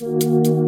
Música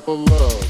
The love